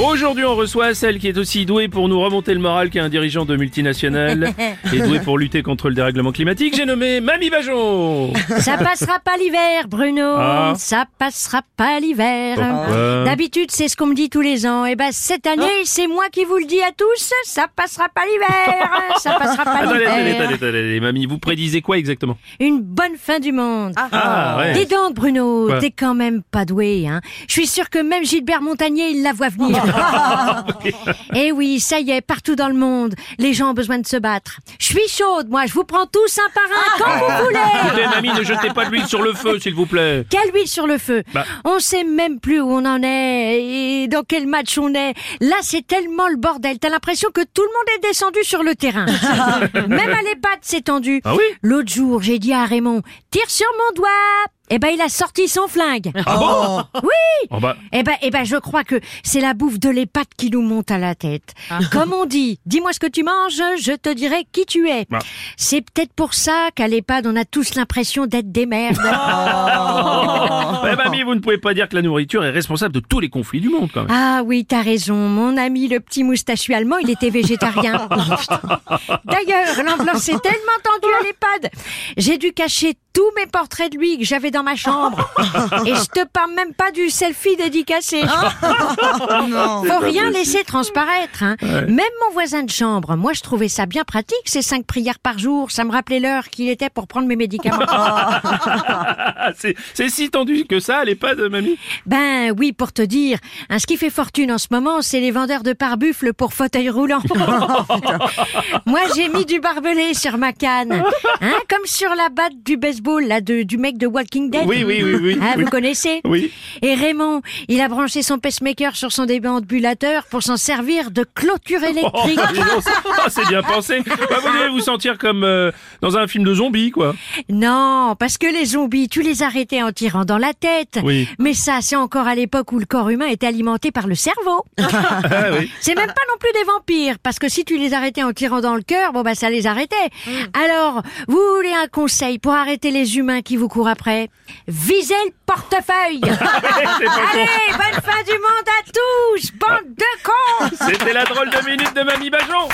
Aujourd'hui, on reçoit celle qui est aussi douée pour nous remonter le moral qu'un dirigeant de multinationale et douée pour lutter contre le dérèglement climatique. J'ai nommé Mamie Bajon. Ça passera pas l'hiver, Bruno. Ah. Ça passera pas l'hiver. D'habitude, c'est ce qu'on me dit tous les ans. Et ben, cette année, c'est moi qui vous le dis à tous. Ça passera pas l'hiver. Ça passera pas attendez, l'hiver. attendez, attendez, Mamie, vous prédisez quoi exactement? Une bonne fin du monde. Ah, ouais. Dis donc, Bruno, t'es quand même pas doué, hein. Je suis sûr que même Gilbert Montagnier, il la voit venir. Eh oui, ça y est, partout dans le monde, les gens ont besoin de se battre. Je suis chaude, moi, je vous prends tous un par un quand vous voulez. Écoutez, Mamie, ne jetez pas de l'huile sur le feu, s'il vous plaît. Quelle huile sur le feu Bah. On sait même plus où on en est et dans quel match on est. Là, c'est tellement le bordel. T'as l'impression que tout le monde est descendu sur le terrain. même à l'EHPAD, c'est tendu. Ah oui L'autre jour, j'ai dit à Raymond, tire sur mon doigt. Eh ben, il a sorti son flingue. Ah bon Oui Oh bah, eh ben, eh ben, je crois que c'est la bouffe de l'EHPAD qui nous monte à la tête. Comme on dit, dis-moi ce que tu manges, je te dirai qui tu es. Ah. C'est peut-être pour ça qu'à l'EHPAD, on a tous l'impression d'être des merdes. Ouais, Mamie, vous ne pouvez pas dire que la nourriture est responsable de tous les conflits du monde, quand même. Ah oui, t'as raison. Mon ami, le petit moustachu allemand, il était végétarien. D'ailleurs, l'ambiance est tellement tendue à l'EHPAD. J'ai dû cacher tous mes portraits de lui que j'avais dans ma chambre. Et je te parle même pas du selfie dédicacé. Faut rien laisser transparaître. Hein. Même mon voisin de chambre, moi je trouvais ça bien pratique, ces cinq prières par jour. Ça me rappelait l'heure qu'il était pour prendre mes médicaments. Ah, c'est c'est si tendu que ça, elle pas de Mamie? Ben oui, pour te dire, hein, ce qui fait fortune en ce moment, c'est les vendeurs de pare-buffle pour fauteuil roulant. Moi, j'ai mis du barbelé sur ma canne, hein, comme sur la batte du baseball là de, du mec de Walking Dead. Oui, oui, oui, oui. Oui. Vous connaissez Oui. Et Raymond, il a branché son pacemaker sur son déambulateur pour s'en servir de clôture Oh, électrique. dis donc, c'est- ah, c'est bien pensé. Bah, vous devez vous sentir comme euh, dans un film de zombies, quoi. Non, parce que les zombies, tu les arrêtais en tirant dans la tête. Oui. Mais ça, c'est encore à l'époque où le corps humain était alimenté par le cerveau. Ah, oui. C'est même pas non plus des vampires, parce que si tu les arrêtais en tirant dans le cœur, bon bah ça les arrêtait. Alors, vous voulez un conseil pour arrêter les humains qui vous courent après. Visez le portefeuille con. Allez, bonne fin du monde à tous, bande de cons. C'était la drôle de minute de Mamie Bajon